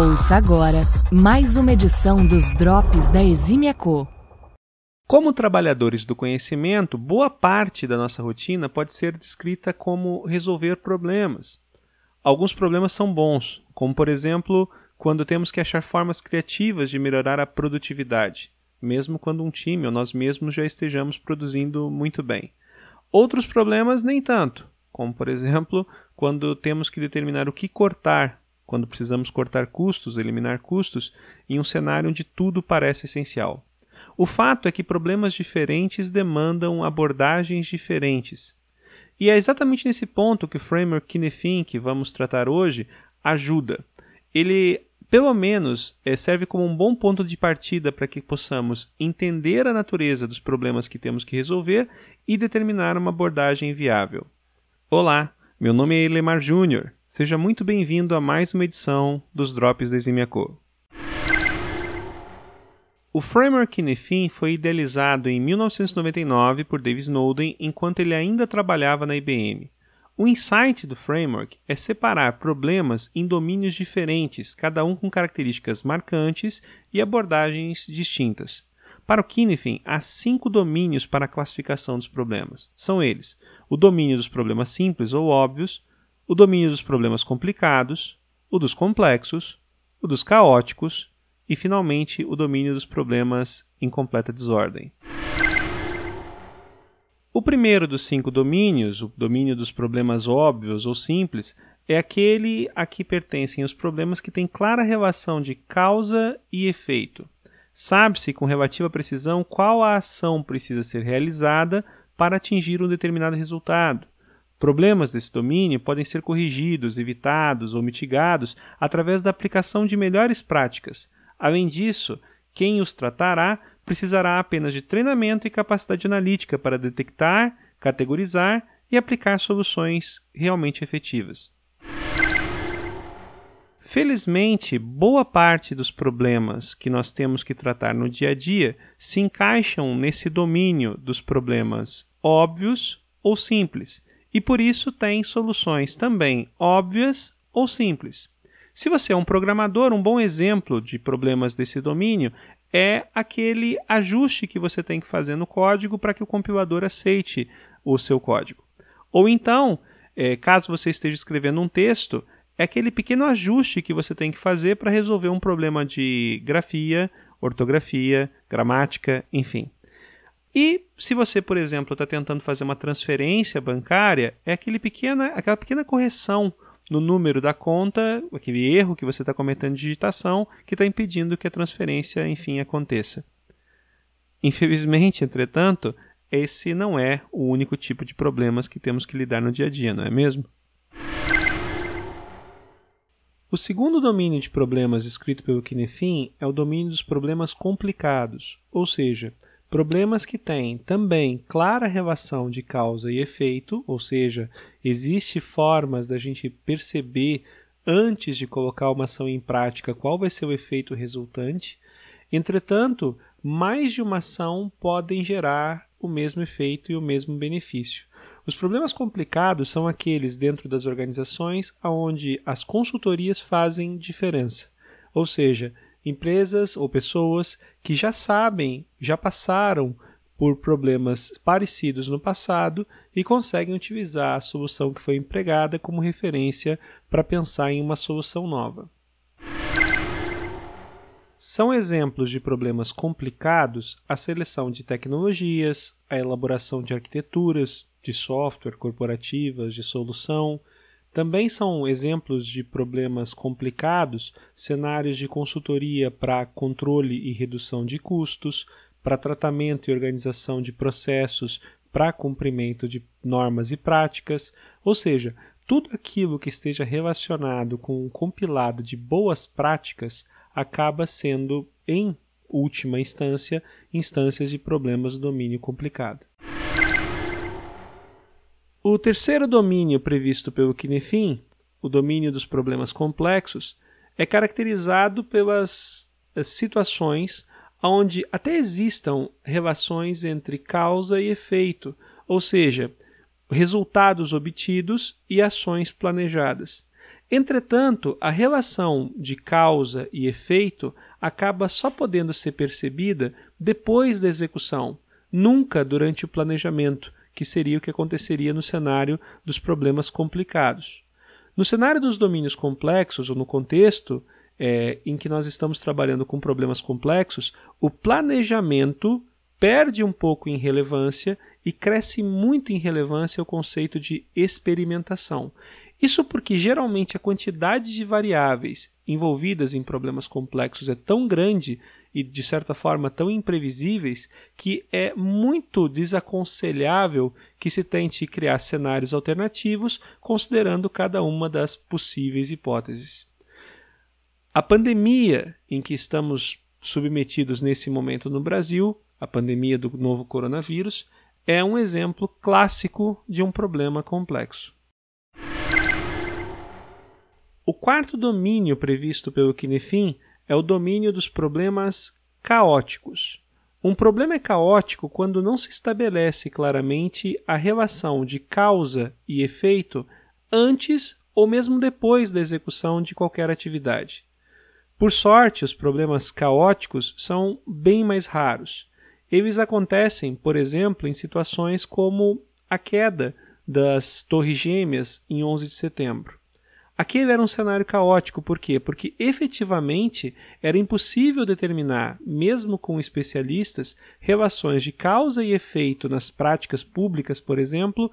Ouça agora mais uma edição dos Drops da Exímia Co. Como trabalhadores do conhecimento, boa parte da nossa rotina pode ser descrita como resolver problemas. Alguns problemas são bons, como por exemplo, quando temos que achar formas criativas de melhorar a produtividade, mesmo quando um time ou nós mesmos já estejamos produzindo muito bem. Outros problemas nem tanto, como por exemplo, quando temos que determinar o que cortar, quando precisamos cortar custos, eliminar custos, em um cenário onde tudo parece essencial. O fato é que problemas diferentes demandam abordagens diferentes. E é exatamente nesse ponto que o framework Kinefin, que vamos tratar hoje, ajuda. Ele, pelo menos, eh, serve como um bom ponto de partida para que possamos entender a natureza dos problemas que temos que resolver e determinar uma abordagem viável. Olá, meu nome é Elemar Júnior. Seja muito bem-vindo a mais uma edição dos Drops da Eximiaco. O framework Kinefin foi idealizado em 1999 por Dave Snowden enquanto ele ainda trabalhava na IBM. O insight do framework é separar problemas em domínios diferentes, cada um com características marcantes e abordagens distintas. Para o Kinefin, há cinco domínios para a classificação dos problemas. São eles: o domínio dos problemas simples ou óbvios, o domínio dos problemas complicados, o dos complexos, o dos caóticos e, finalmente, o domínio dos problemas em completa desordem. O primeiro dos cinco domínios, o domínio dos problemas óbvios ou simples, é aquele a que pertencem os problemas que têm clara relação de causa e efeito. Sabe-se com relativa precisão qual a ação precisa ser realizada para atingir um determinado resultado. Problemas desse domínio podem ser corrigidos, evitados ou mitigados através da aplicação de melhores práticas, Além disso, quem os tratará precisará apenas de treinamento e capacidade analítica para detectar, categorizar e aplicar soluções realmente efetivas. Felizmente, boa parte dos problemas que nós temos que tratar no dia a dia se encaixam nesse domínio dos problemas óbvios ou simples, e por isso têm soluções também óbvias ou simples. Se você é um programador, um bom exemplo de problemas desse domínio é aquele ajuste que você tem que fazer no código para que o compilador aceite o seu código. Ou então, é, caso você esteja escrevendo um texto, é aquele pequeno ajuste que você tem que fazer para resolver um problema de grafia, ortografia, gramática, enfim. E se você, por exemplo, está tentando fazer uma transferência bancária, é aquele pequena, aquela pequena correção no número da conta, aquele erro que você está cometendo de digitação, que está impedindo que a transferência, enfim, aconteça. Infelizmente, entretanto, esse não é o único tipo de problemas que temos que lidar no dia a dia, não é mesmo? O segundo domínio de problemas escrito pelo Kinefin é o domínio dos problemas complicados, ou seja, Problemas que têm também clara relação de causa e efeito, ou seja, existe formas da gente perceber antes de colocar uma ação em prática qual vai ser o efeito resultante. Entretanto, mais de uma ação podem gerar o mesmo efeito e o mesmo benefício. Os problemas complicados são aqueles dentro das organizações onde as consultorias fazem diferença. Ou seja, empresas ou pessoas que já sabem, já passaram por problemas parecidos no passado e conseguem utilizar a solução que foi empregada como referência para pensar em uma solução nova. São exemplos de problemas complicados a seleção de tecnologias, a elaboração de arquiteturas, de software corporativas, de solução, também são exemplos de problemas complicados cenários de consultoria para controle e redução de custos, para tratamento e organização de processos para cumprimento de normas e práticas, ou seja, tudo aquilo que esteja relacionado com um compilado de boas práticas acaba sendo, em última instância, instâncias de problemas do domínio complicado. O terceiro domínio previsto pelo Kinefin, o domínio dos problemas complexos, é caracterizado pelas eh, situações onde até existam relações entre causa e efeito, ou seja, resultados obtidos e ações planejadas. Entretanto, a relação de causa e efeito acaba só podendo ser percebida depois da execução, nunca durante o planejamento, que seria o que aconteceria no cenário dos problemas complicados. No cenário dos domínios complexos, ou no contexto é, em que nós estamos trabalhando com problemas complexos, o planejamento perde um pouco em relevância e cresce muito em relevância o conceito de experimentação. Isso porque geralmente a quantidade de variáveis envolvidas em problemas complexos é tão grande e de certa forma tão imprevisíveis que é muito desaconselhável que se tente criar cenários alternativos considerando cada uma das possíveis hipóteses. A pandemia em que estamos submetidos nesse momento no Brasil, a pandemia do novo coronavírus, é um exemplo clássico de um problema complexo. O quarto domínio previsto pelo Kinefin é o domínio dos problemas caóticos. Um problema é caótico quando não se estabelece claramente a relação de causa e efeito antes ou mesmo depois da execução de qualquer atividade. Por sorte, os problemas caóticos são bem mais raros. Eles acontecem, por exemplo, em situações como a queda das Torres Gêmeas em 11 de setembro. Aquele era um cenário caótico, por quê? Porque efetivamente era impossível determinar, mesmo com especialistas, relações de causa e efeito nas práticas públicas, por exemplo,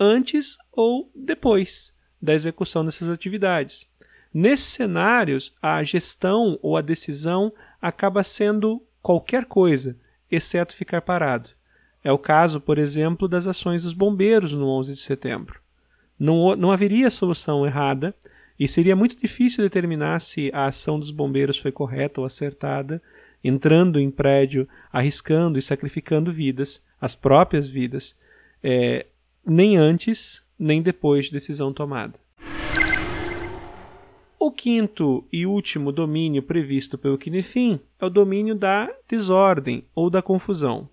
antes ou depois da execução dessas atividades. Nesses cenários, a gestão ou a decisão acaba sendo qualquer coisa, exceto ficar parado. É o caso, por exemplo, das ações dos bombeiros no 11 de setembro. Não, não haveria solução errada e seria muito difícil determinar se a ação dos bombeiros foi correta ou acertada, entrando em prédio, arriscando e sacrificando vidas, as próprias vidas, é, nem antes nem depois de decisão tomada. O quinto e último domínio previsto pelo Kinefin é o domínio da desordem ou da confusão.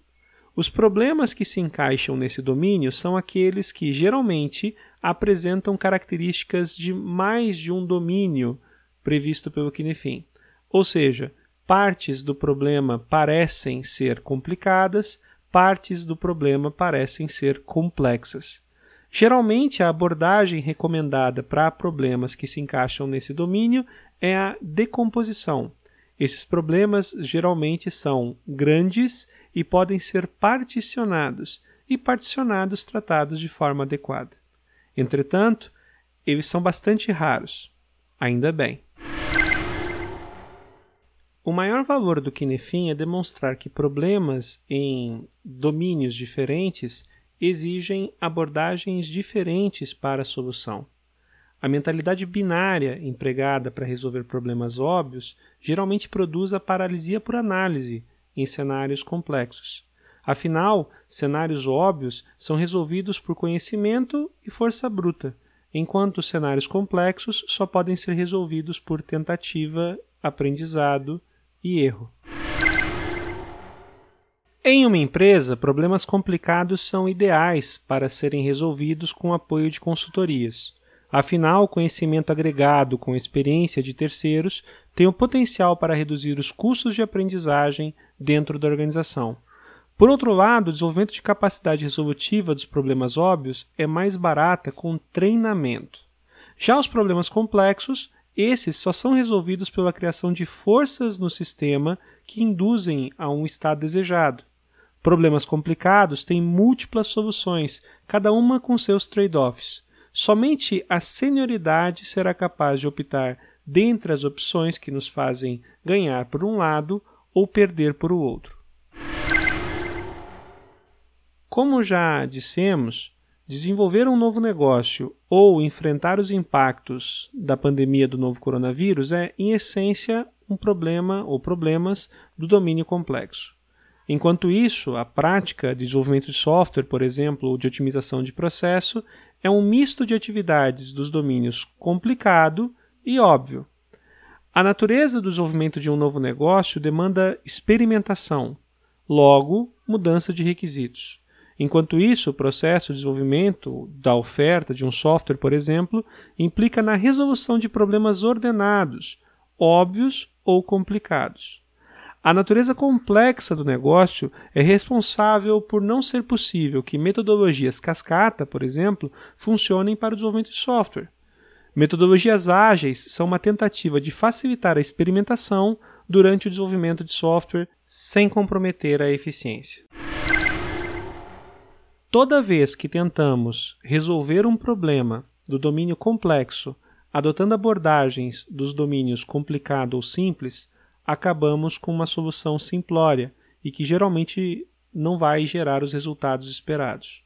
Os problemas que se encaixam nesse domínio são aqueles que geralmente apresentam características de mais de um domínio previsto pelo Kinefin. Ou seja, partes do problema parecem ser complicadas, partes do problema parecem ser complexas. Geralmente, a abordagem recomendada para problemas que se encaixam nesse domínio é a decomposição. Esses problemas geralmente são grandes e podem ser particionados, e particionados tratados de forma adequada. Entretanto, eles são bastante raros. Ainda bem. O maior valor do Kinefin é demonstrar que problemas em domínios diferentes exigem abordagens diferentes para a solução. A mentalidade binária empregada para resolver problemas óbvios geralmente produz a paralisia por análise em cenários complexos. Afinal, cenários óbvios são resolvidos por conhecimento e força bruta, enquanto cenários complexos só podem ser resolvidos por tentativa, aprendizado e erro. Em uma empresa, problemas complicados são ideais para serem resolvidos com apoio de consultorias. Afinal, o conhecimento agregado com experiência de terceiros tem o potencial para reduzir os custos de aprendizagem dentro da organização. Por outro lado, o desenvolvimento de capacidade resolutiva dos problemas óbvios é mais barata com treinamento. Já os problemas complexos, esses só são resolvidos pela criação de forças no sistema que induzem a um estado desejado. Problemas complicados têm múltiplas soluções, cada uma com seus trade-offs. Somente a senioridade será capaz de optar dentre as opções que nos fazem ganhar por um lado ou perder por o outro. Como já dissemos, desenvolver um novo negócio ou enfrentar os impactos da pandemia do novo coronavírus é, em essência, um problema ou problemas do domínio complexo. Enquanto isso, a prática de desenvolvimento de software, por exemplo, ou de otimização de processo, é um misto de atividades dos domínios complicado e óbvio. A natureza do desenvolvimento de um novo negócio demanda experimentação, logo, mudança de requisitos. Enquanto isso, o processo de desenvolvimento da oferta de um software, por exemplo, implica na resolução de problemas ordenados, óbvios ou complicados. A natureza complexa do negócio é responsável por não ser possível que metodologias cascata, por exemplo, funcionem para o desenvolvimento de software. Metodologias ágeis são uma tentativa de facilitar a experimentação durante o desenvolvimento de software sem comprometer a eficiência. Toda vez que tentamos resolver um problema do domínio complexo adotando abordagens dos domínios complicado ou simples, acabamos com uma solução simplória e que geralmente não vai gerar os resultados esperados.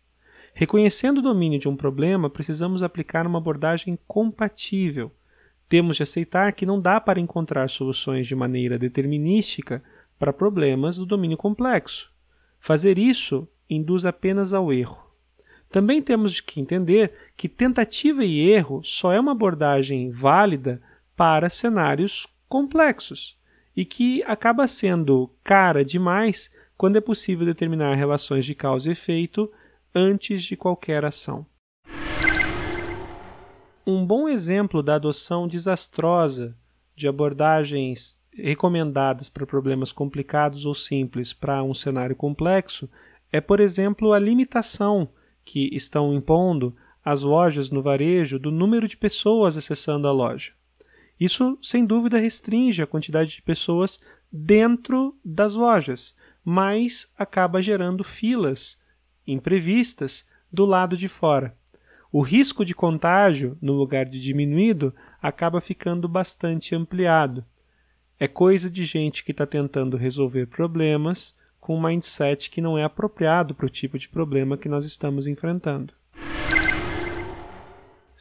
Reconhecendo o domínio de um problema, precisamos aplicar uma abordagem compatível. Temos de aceitar que não dá para encontrar soluções de maneira determinística para problemas do domínio complexo. Fazer isso induz apenas ao erro. Também temos que entender que tentativa e erro só é uma abordagem válida para cenários complexos e que acaba sendo cara demais quando é possível determinar relações de causa e efeito antes de qualquer ação. Um bom exemplo da adoção desastrosa de abordagens recomendadas para problemas complicados ou simples para um cenário complexo é, por exemplo, a limitação que estão impondo às lojas no varejo do número de pessoas acessando a loja. Isso, sem dúvida, restringe a quantidade de pessoas dentro das lojas, mas acaba gerando filas imprevistas do lado de fora. O risco de contágio, no lugar de diminuído, acaba ficando bastante ampliado. É coisa de gente que está tentando resolver problemas com um mindset que não é apropriado para o tipo de problema que nós estamos enfrentando.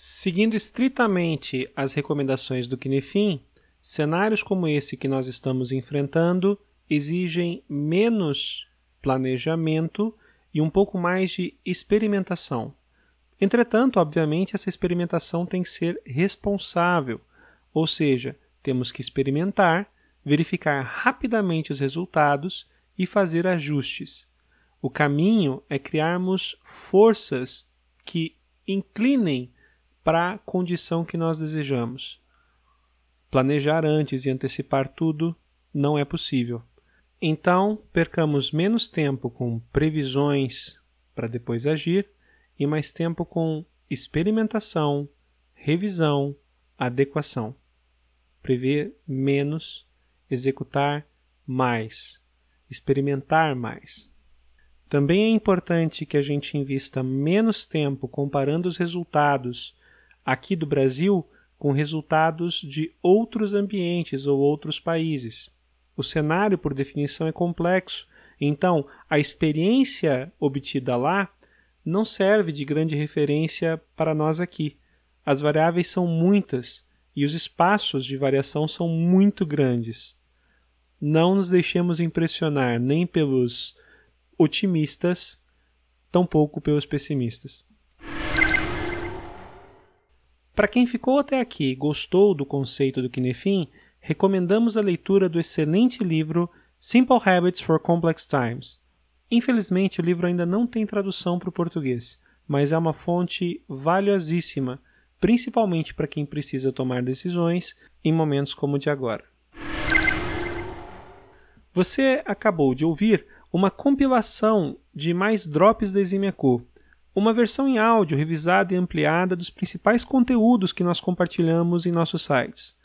Seguindo estritamente as recomendações do Kinefin, cenários como esse que nós estamos enfrentando exigem menos planejamento e um pouco mais de experimentação. Entretanto, obviamente, essa experimentação tem que ser responsável, ou seja, temos que experimentar, verificar rapidamente os resultados e fazer ajustes. O caminho é criarmos forças que inclinem para a condição que nós desejamos. Planejar antes e antecipar tudo não é possível. Então, percamos menos tempo com previsões para depois agir e mais tempo com experimentação, revisão, adequação. Prever menos, executar mais, experimentar mais. Também é importante que a gente invista menos tempo comparando os resultados aqui do Brasil com resultados de outros ambientes ou outros países. O cenário, por definição, é complexo, então a experiência obtida lá não serve de grande referência para nós aqui. As variáveis são muitas e os espaços de variação são muito grandes. Não nos deixemos impressionar nem pelos otimistas, tampouco pelos pessimistas. Para quem ficou até aqui e gostou do conceito do Kinefin, recomendamos a leitura do excelente livro Simple Habits for Complex Times. Infelizmente, o livro ainda não tem tradução para o português, mas é uma fonte valiosíssima, principalmente para quem precisa tomar decisões em momentos como o de agora. Você acabou de ouvir uma compilação de mais drops da Eximia uma versão em áudio revisada e ampliada dos principais conteúdos que nós compartilhamos em nossos sites.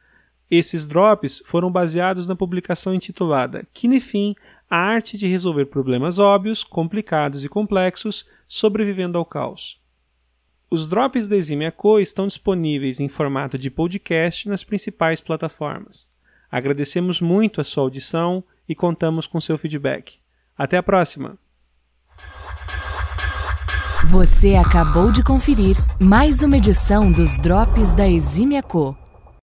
Esses drops foram baseados na publicação intitulada Kinefin, a arte de resolver problemas óbvios, complicados e complexos, sobrevivendo ao caos. Os drops da Eximia Co estão disponíveis em formato de podcast nas principais plataformas. Agradecemos muito a sua audição e contamos com seu feedback. Até a próxima! Você acabou de conferir mais uma edição dos Drops da Exímia Co.